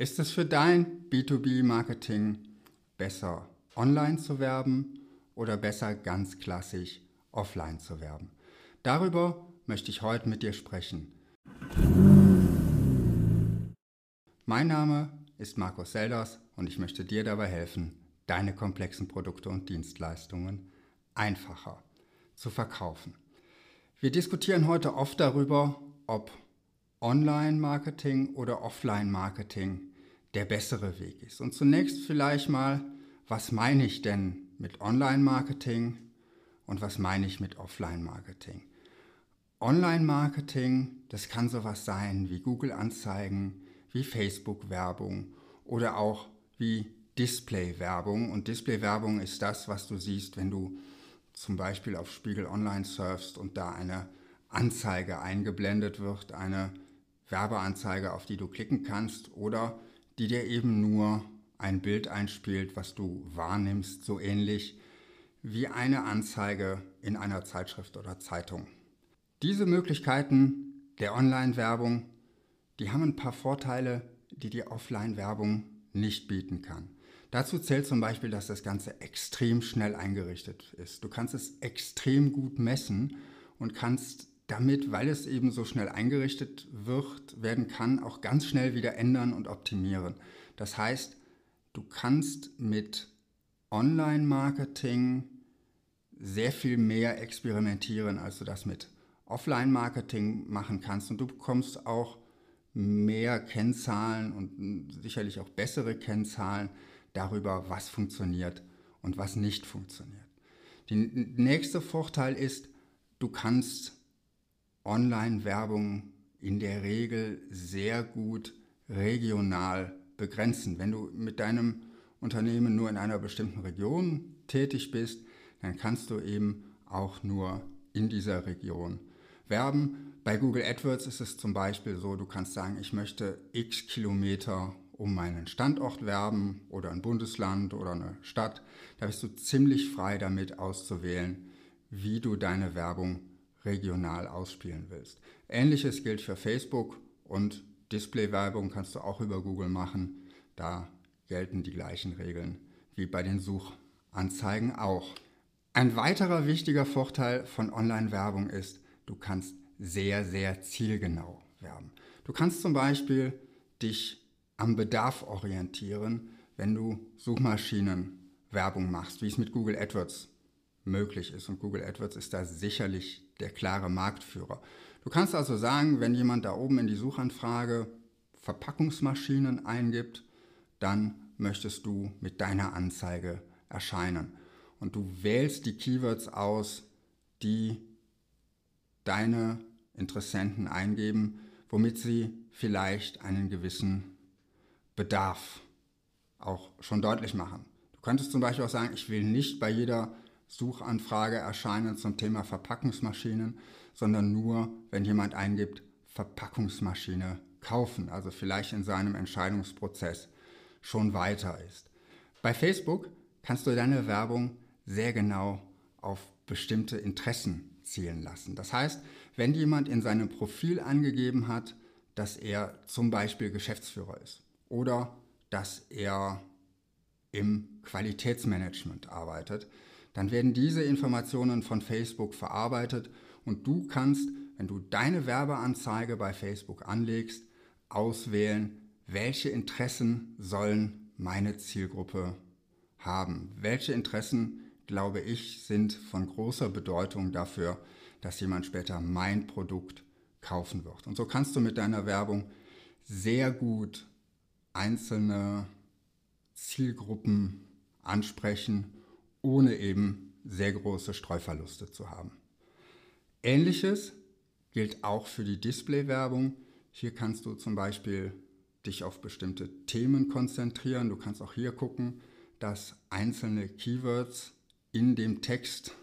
Ist es für dein B2B-Marketing besser, online zu werben oder besser ganz klassisch offline zu werben? Darüber möchte ich heute mit dir sprechen. Mein Name ist Markus Selders und ich möchte dir dabei helfen, deine komplexen Produkte und Dienstleistungen einfacher zu verkaufen. Wir diskutieren heute oft darüber, ob Online-Marketing oder Offline-Marketing der bessere Weg ist. Und zunächst vielleicht mal, was meine ich denn mit Online-Marketing und was meine ich mit Offline-Marketing? Online-Marketing, das kann sowas sein wie Google-Anzeigen, wie Facebook-Werbung oder auch wie Display-Werbung. Und Display-Werbung ist das, was du siehst, wenn du zum Beispiel auf Spiegel Online surfst und da eine Anzeige eingeblendet wird, eine Werbeanzeige, auf die du klicken kannst oder die dir eben nur ein Bild einspielt, was du wahrnimmst, so ähnlich wie eine Anzeige in einer Zeitschrift oder Zeitung. Diese Möglichkeiten der Online-Werbung, die haben ein paar Vorteile, die die Offline-Werbung nicht bieten kann. Dazu zählt zum Beispiel, dass das Ganze extrem schnell eingerichtet ist. Du kannst es extrem gut messen und kannst damit, weil es eben so schnell eingerichtet wird, werden kann, auch ganz schnell wieder ändern und optimieren. Das heißt, du kannst mit Online-Marketing sehr viel mehr experimentieren, als du das mit Offline-Marketing machen kannst. Und du bekommst auch mehr Kennzahlen und sicherlich auch bessere Kennzahlen darüber, was funktioniert und was nicht funktioniert. Der nächste Vorteil ist, du kannst Online-Werbung in der Regel sehr gut regional begrenzen. Wenn du mit deinem Unternehmen nur in einer bestimmten Region tätig bist, dann kannst du eben auch nur in dieser Region werben. Bei Google AdWords ist es zum Beispiel so, du kannst sagen, ich möchte x Kilometer um meinen Standort werben oder ein Bundesland oder eine Stadt. Da bist du ziemlich frei damit auszuwählen, wie du deine Werbung regional ausspielen willst. Ähnliches gilt für Facebook und Display-Werbung kannst du auch über Google machen. Da gelten die gleichen Regeln wie bei den Suchanzeigen auch. Ein weiterer wichtiger Vorteil von Online-Werbung ist, du kannst sehr, sehr zielgenau werben. Du kannst zum Beispiel dich am Bedarf orientieren, wenn du Suchmaschinenwerbung machst, wie es mit Google AdWords möglich ist. Und Google AdWords ist da sicherlich der klare Marktführer. Du kannst also sagen, wenn jemand da oben in die Suchanfrage Verpackungsmaschinen eingibt, dann möchtest du mit deiner Anzeige erscheinen. Und du wählst die Keywords aus, die deine Interessenten eingeben, womit sie vielleicht einen gewissen Bedarf auch schon deutlich machen. Du könntest zum Beispiel auch sagen, ich will nicht bei jeder Suchanfrage erscheinen zum Thema Verpackungsmaschinen, sondern nur, wenn jemand eingibt, Verpackungsmaschine kaufen, also vielleicht in seinem Entscheidungsprozess schon weiter ist. Bei Facebook kannst du deine Werbung sehr genau auf bestimmte Interessen zielen lassen. Das heißt, wenn jemand in seinem Profil angegeben hat, dass er zum Beispiel Geschäftsführer ist oder dass er im Qualitätsmanagement arbeitet, dann werden diese Informationen von Facebook verarbeitet und du kannst, wenn du deine Werbeanzeige bei Facebook anlegst, auswählen, welche Interessen sollen meine Zielgruppe haben. Welche Interessen, glaube ich, sind von großer Bedeutung dafür, dass jemand später mein Produkt kaufen wird. Und so kannst du mit deiner Werbung sehr gut einzelne Zielgruppen ansprechen ohne eben sehr große Streuverluste zu haben. Ähnliches gilt auch für die Display-Werbung. Hier kannst du zum Beispiel dich auf bestimmte Themen konzentrieren. Du kannst auch hier gucken, dass einzelne Keywords in dem Text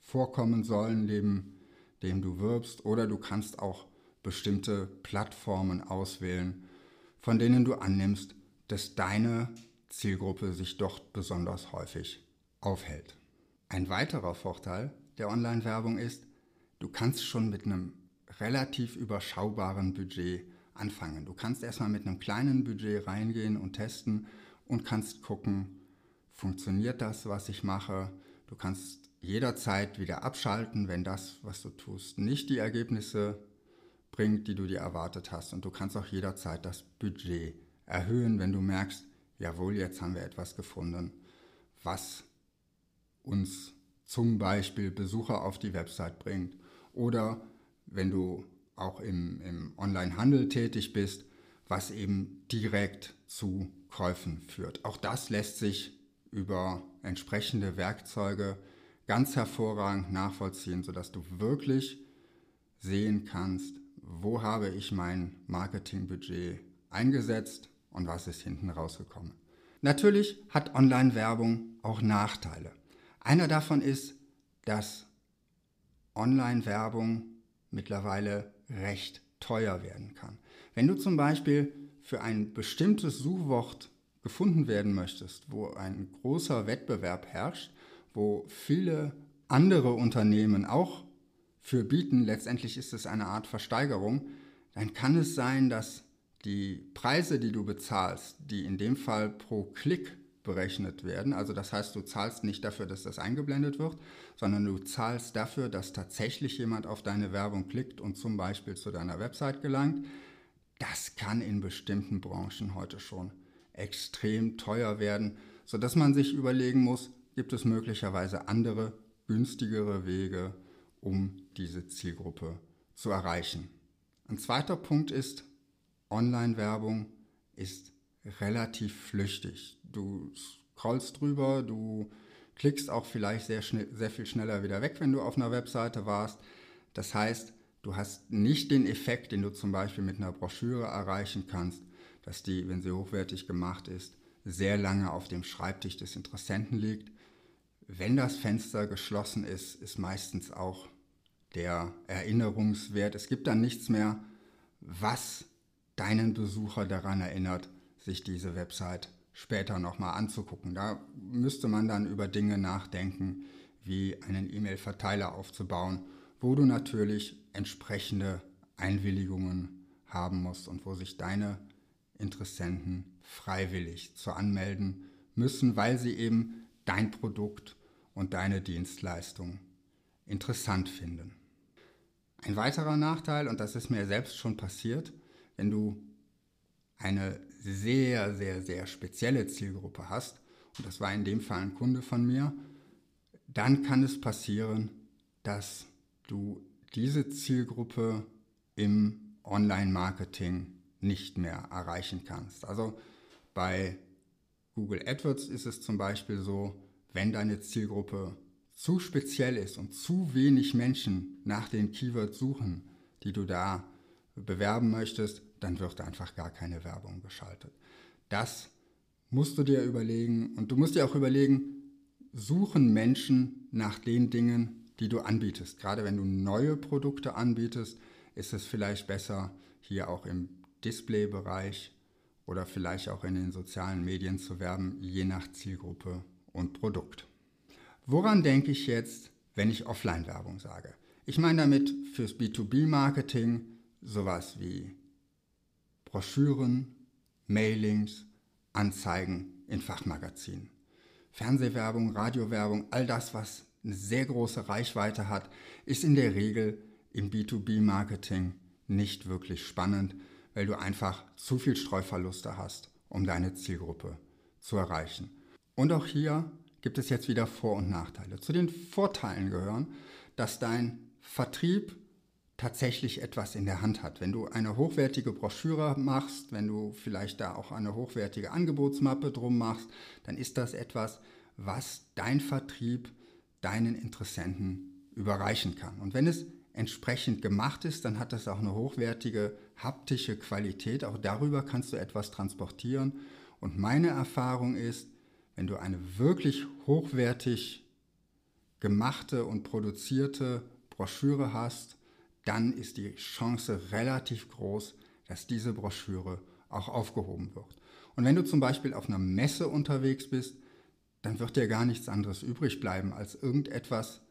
vorkommen sollen, neben dem du wirbst. Oder du kannst auch bestimmte Plattformen auswählen, von denen du annimmst, dass deine Zielgruppe sich dort besonders häufig aufhält. Ein weiterer Vorteil der Online-Werbung ist, du kannst schon mit einem relativ überschaubaren Budget anfangen. Du kannst erstmal mit einem kleinen Budget reingehen und testen und kannst gucken, funktioniert das, was ich mache. Du kannst jederzeit wieder abschalten, wenn das, was du tust, nicht die Ergebnisse bringt, die du dir erwartet hast. Und du kannst auch jederzeit das Budget erhöhen, wenn du merkst, jawohl, jetzt haben wir etwas gefunden, was uns zum Beispiel Besucher auf die Website bringt. Oder wenn du auch im, im Online-Handel tätig bist, was eben direkt zu Käufen führt. Auch das lässt sich über entsprechende Werkzeuge ganz hervorragend nachvollziehen, sodass du wirklich sehen kannst, wo habe ich mein Marketingbudget eingesetzt und was ist hinten rausgekommen. Natürlich hat Online-Werbung auch Nachteile. Einer davon ist, dass Online-Werbung mittlerweile recht teuer werden kann. Wenn du zum Beispiel für ein bestimmtes Suchwort gefunden werden möchtest, wo ein großer Wettbewerb herrscht, wo viele andere Unternehmen auch für bieten, letztendlich ist es eine Art Versteigerung, dann kann es sein, dass die Preise, die du bezahlst, die in dem Fall pro Klick berechnet werden, also das heißt, du zahlst nicht dafür, dass das eingeblendet wird, sondern du zahlst dafür, dass tatsächlich jemand auf deine Werbung klickt und zum Beispiel zu deiner Website gelangt, das kann in bestimmten Branchen heute schon extrem teuer werden, sodass man sich überlegen muss, gibt es möglicherweise andere, günstigere Wege, um diese Zielgruppe zu erreichen. Ein zweiter Punkt ist, Online-Werbung ist relativ flüchtig. Du scrollst drüber, du klickst auch vielleicht sehr, schnell, sehr viel schneller wieder weg, wenn du auf einer Webseite warst. Das heißt, du hast nicht den Effekt, den du zum Beispiel mit einer Broschüre erreichen kannst, dass die, wenn sie hochwertig gemacht ist, sehr lange auf dem Schreibtisch des Interessenten liegt. Wenn das Fenster geschlossen ist, ist meistens auch der Erinnerungswert. Es gibt dann nichts mehr, was deinen Besucher daran erinnert, sich diese Website später nochmal anzugucken. Da müsste man dann über Dinge nachdenken, wie einen E-Mail-Verteiler aufzubauen, wo du natürlich entsprechende Einwilligungen haben musst und wo sich deine Interessenten freiwillig zu anmelden müssen, weil sie eben dein Produkt und deine Dienstleistung interessant finden. Ein weiterer Nachteil, und das ist mir selbst schon passiert, wenn du eine sehr, sehr, sehr spezielle Zielgruppe hast, und das war in dem Fall ein Kunde von mir, dann kann es passieren, dass du diese Zielgruppe im Online-Marketing nicht mehr erreichen kannst. Also bei Google AdWords ist es zum Beispiel so, wenn deine Zielgruppe zu speziell ist und zu wenig Menschen nach den Keywords suchen, die du da bewerben möchtest, dann wird einfach gar keine Werbung geschaltet. Das musst du dir überlegen und du musst dir auch überlegen, suchen Menschen nach den Dingen, die du anbietest. Gerade wenn du neue Produkte anbietest, ist es vielleicht besser, hier auch im Displaybereich oder vielleicht auch in den sozialen Medien zu werben, je nach Zielgruppe und Produkt. Woran denke ich jetzt, wenn ich Offline-Werbung sage? Ich meine damit fürs B2B-Marketing sowas wie Broschüren, Mailings, Anzeigen in Fachmagazinen. Fernsehwerbung, Radiowerbung, all das, was eine sehr große Reichweite hat, ist in der Regel im B2B-Marketing nicht wirklich spannend, weil du einfach zu viel Streuverluste hast, um deine Zielgruppe zu erreichen. Und auch hier gibt es jetzt wieder Vor- und Nachteile. Zu den Vorteilen gehören, dass dein Vertrieb tatsächlich etwas in der Hand hat. Wenn du eine hochwertige Broschüre machst, wenn du vielleicht da auch eine hochwertige Angebotsmappe drum machst, dann ist das etwas, was dein Vertrieb deinen Interessenten überreichen kann. Und wenn es entsprechend gemacht ist, dann hat das auch eine hochwertige haptische Qualität. Auch darüber kannst du etwas transportieren. Und meine Erfahrung ist, wenn du eine wirklich hochwertig gemachte und produzierte Broschüre hast, dann ist die Chance relativ groß, dass diese Broschüre auch aufgehoben wird. Und wenn du zum Beispiel auf einer Messe unterwegs bist, dann wird dir gar nichts anderes übrig bleiben, als irgendetwas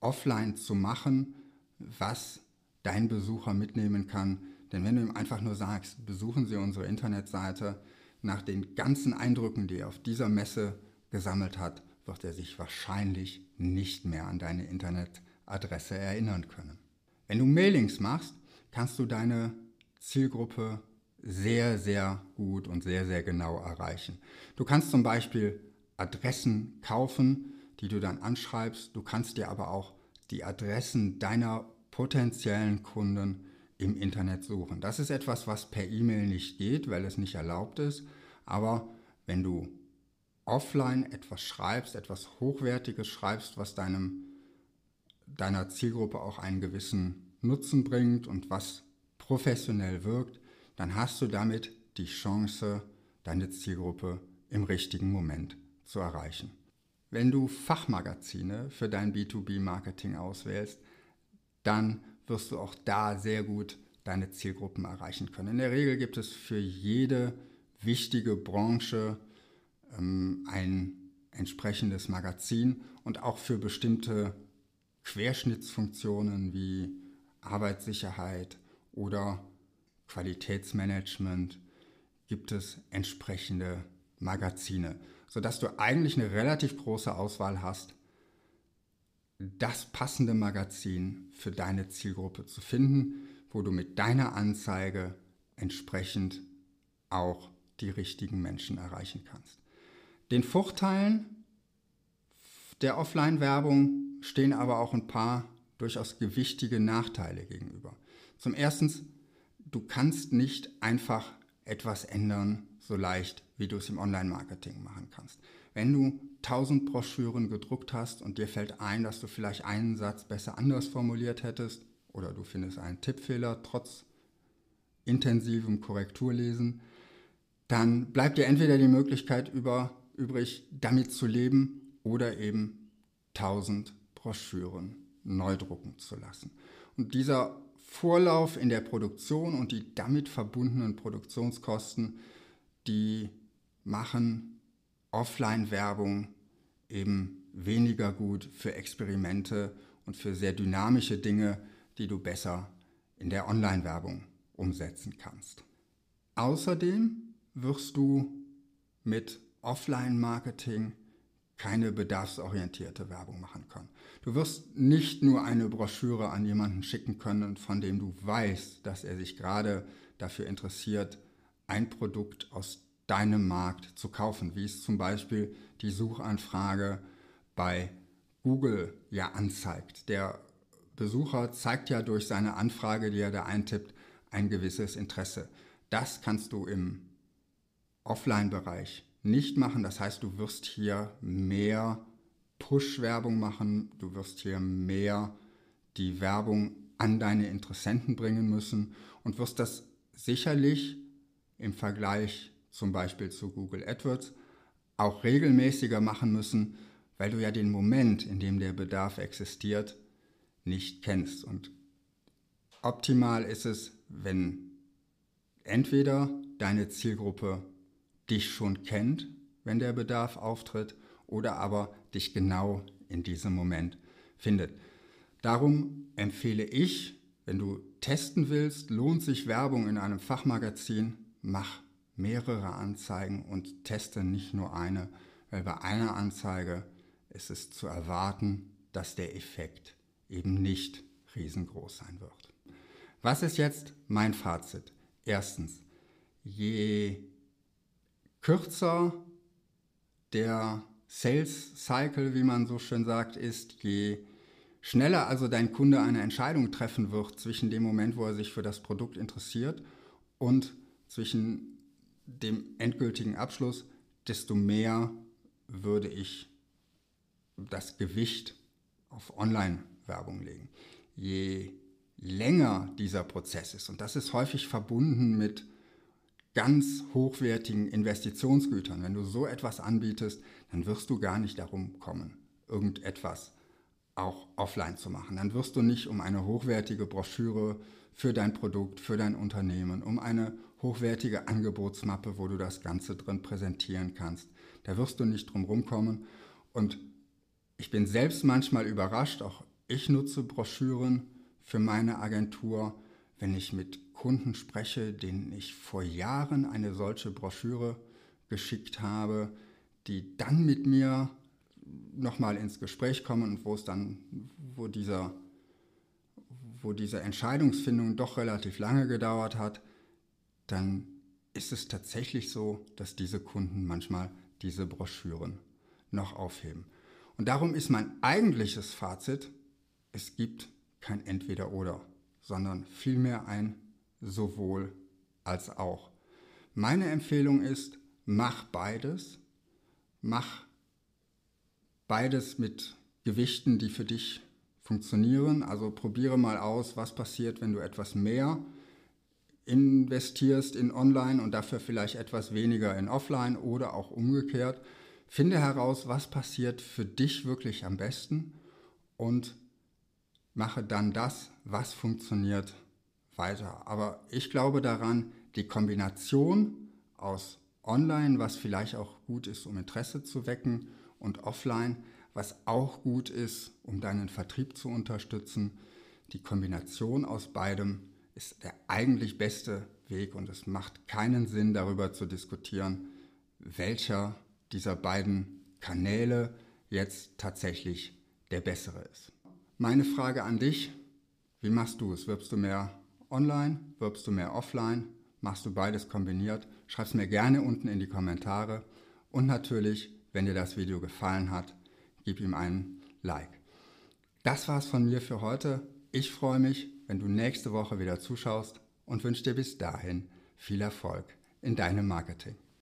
offline zu machen, was dein Besucher mitnehmen kann, Denn wenn du ihm einfach nur sagst, besuchen Sie unsere Internetseite, nach den ganzen Eindrücken, die er auf dieser Messe gesammelt hat, wird er sich wahrscheinlich nicht mehr an deine Internetadresse erinnern können. Wenn du Mailings machst, kannst du deine Zielgruppe sehr, sehr gut und sehr, sehr genau erreichen. Du kannst zum Beispiel Adressen kaufen, die du dann anschreibst. Du kannst dir aber auch die Adressen deiner potenziellen Kunden im Internet suchen. Das ist etwas, was per E-Mail nicht geht, weil es nicht erlaubt ist. Aber wenn du offline etwas schreibst, etwas Hochwertiges schreibst, was deinem, deiner Zielgruppe auch einen gewissen Nutzen bringt und was professionell wirkt, dann hast du damit die Chance, deine Zielgruppe im richtigen Moment zu erreichen. Wenn du Fachmagazine für dein B2B-Marketing auswählst, dann wirst du auch da sehr gut deine Zielgruppen erreichen können. In der Regel gibt es für jede wichtige Branche ähm, ein entsprechendes Magazin und auch für bestimmte Querschnittsfunktionen wie Arbeitssicherheit oder Qualitätsmanagement gibt es entsprechende Magazine, sodass du eigentlich eine relativ große Auswahl hast, das passende Magazin für deine Zielgruppe zu finden, wo du mit deiner Anzeige entsprechend auch die richtigen Menschen erreichen kannst. Den Vorteilen der Offline-Werbung stehen aber auch ein paar durchaus gewichtige Nachteile gegenüber. Zum Ersten, du kannst nicht einfach etwas ändern so leicht, wie du es im Online-Marketing machen kannst. Wenn du 1000 Broschüren gedruckt hast und dir fällt ein, dass du vielleicht einen Satz besser anders formuliert hättest oder du findest einen Tippfehler trotz intensivem Korrekturlesen, dann bleibt dir entweder die Möglichkeit über, übrig, damit zu leben oder eben 1000 Broschüren neu drucken zu lassen. Und dieser Vorlauf in der Produktion und die damit verbundenen Produktionskosten, die machen Offline-Werbung eben weniger gut für Experimente und für sehr dynamische Dinge, die du besser in der Online-Werbung umsetzen kannst. Außerdem wirst du mit Offline-Marketing keine bedarfsorientierte Werbung machen können. Du wirst nicht nur eine Broschüre an jemanden schicken können, von dem du weißt, dass er sich gerade dafür interessiert, ein Produkt aus deinem Markt zu kaufen, wie es zum Beispiel die Suchanfrage bei Google ja anzeigt. Der Besucher zeigt ja durch seine Anfrage, die er da eintippt, ein gewisses Interesse. Das kannst du im Offline-Bereich nicht machen. Das heißt, du wirst hier mehr Push-Werbung machen, du wirst hier mehr die Werbung an deine Interessenten bringen müssen und wirst das sicherlich im Vergleich zum Beispiel zu Google AdWords auch regelmäßiger machen müssen, weil du ja den Moment, in dem der Bedarf existiert, nicht kennst. Und optimal ist es, wenn entweder deine Zielgruppe dich schon kennt, wenn der Bedarf auftritt, oder aber dich genau in diesem Moment findet. Darum empfehle ich, wenn du testen willst, lohnt sich Werbung in einem Fachmagazin, mach mehrere Anzeigen und teste nicht nur eine, weil bei einer Anzeige ist es zu erwarten, dass der Effekt eben nicht riesengroß sein wird. Was ist jetzt mein Fazit? Erstens, je kürzer der Sales Cycle, wie man so schön sagt, ist, je schneller also dein Kunde eine Entscheidung treffen wird zwischen dem Moment, wo er sich für das Produkt interessiert und zwischen dem endgültigen Abschluss, desto mehr würde ich das Gewicht auf Online-Werbung legen. Je länger dieser Prozess ist, und das ist häufig verbunden mit ganz hochwertigen Investitionsgütern, wenn du so etwas anbietest, dann wirst du gar nicht darum kommen, irgendetwas auch offline zu machen. Dann wirst du nicht um eine hochwertige Broschüre für dein Produkt, für dein Unternehmen, um eine hochwertige Angebotsmappe, wo du das Ganze drin präsentieren kannst. Da wirst du nicht drum rumkommen. Und ich bin selbst manchmal überrascht, auch ich nutze Broschüren für meine Agentur, wenn ich mit Kunden spreche, denen ich vor Jahren eine solche Broschüre geschickt habe, die dann mit mir nochmal ins Gespräch kommen und wo es dann, wo dieser, wo diese Entscheidungsfindung doch relativ lange gedauert hat, dann ist es tatsächlich so, dass diese Kunden manchmal diese Broschüren noch aufheben. Und darum ist mein eigentliches Fazit, es gibt kein Entweder-Oder, sondern vielmehr ein sowohl als auch. Meine Empfehlung ist, mach beides, mach beides mit Gewichten, die für dich funktionieren. Also probiere mal aus, was passiert, wenn du etwas mehr investierst in Online und dafür vielleicht etwas weniger in Offline oder auch umgekehrt. Finde heraus, was passiert für dich wirklich am besten und mache dann das, was funktioniert, weiter. Aber ich glaube daran, die Kombination aus Online, was vielleicht auch gut ist, um Interesse zu wecken, und Offline, was auch gut ist, um deinen Vertrieb zu unterstützen. Die Kombination aus beidem ist der eigentlich beste Weg und es macht keinen Sinn, darüber zu diskutieren, welcher dieser beiden Kanäle jetzt tatsächlich der bessere ist. Meine Frage an dich, wie machst du es? Wirbst du mehr online? Wirbst du mehr offline? Machst du beides kombiniert? Schreib es mir gerne unten in die Kommentare. Und natürlich, wenn dir das Video gefallen hat, gib ihm einen Like. Das war's von mir für heute. Ich freue mich, wenn du nächste Woche wieder zuschaust und wünsche dir bis dahin viel Erfolg in deinem Marketing.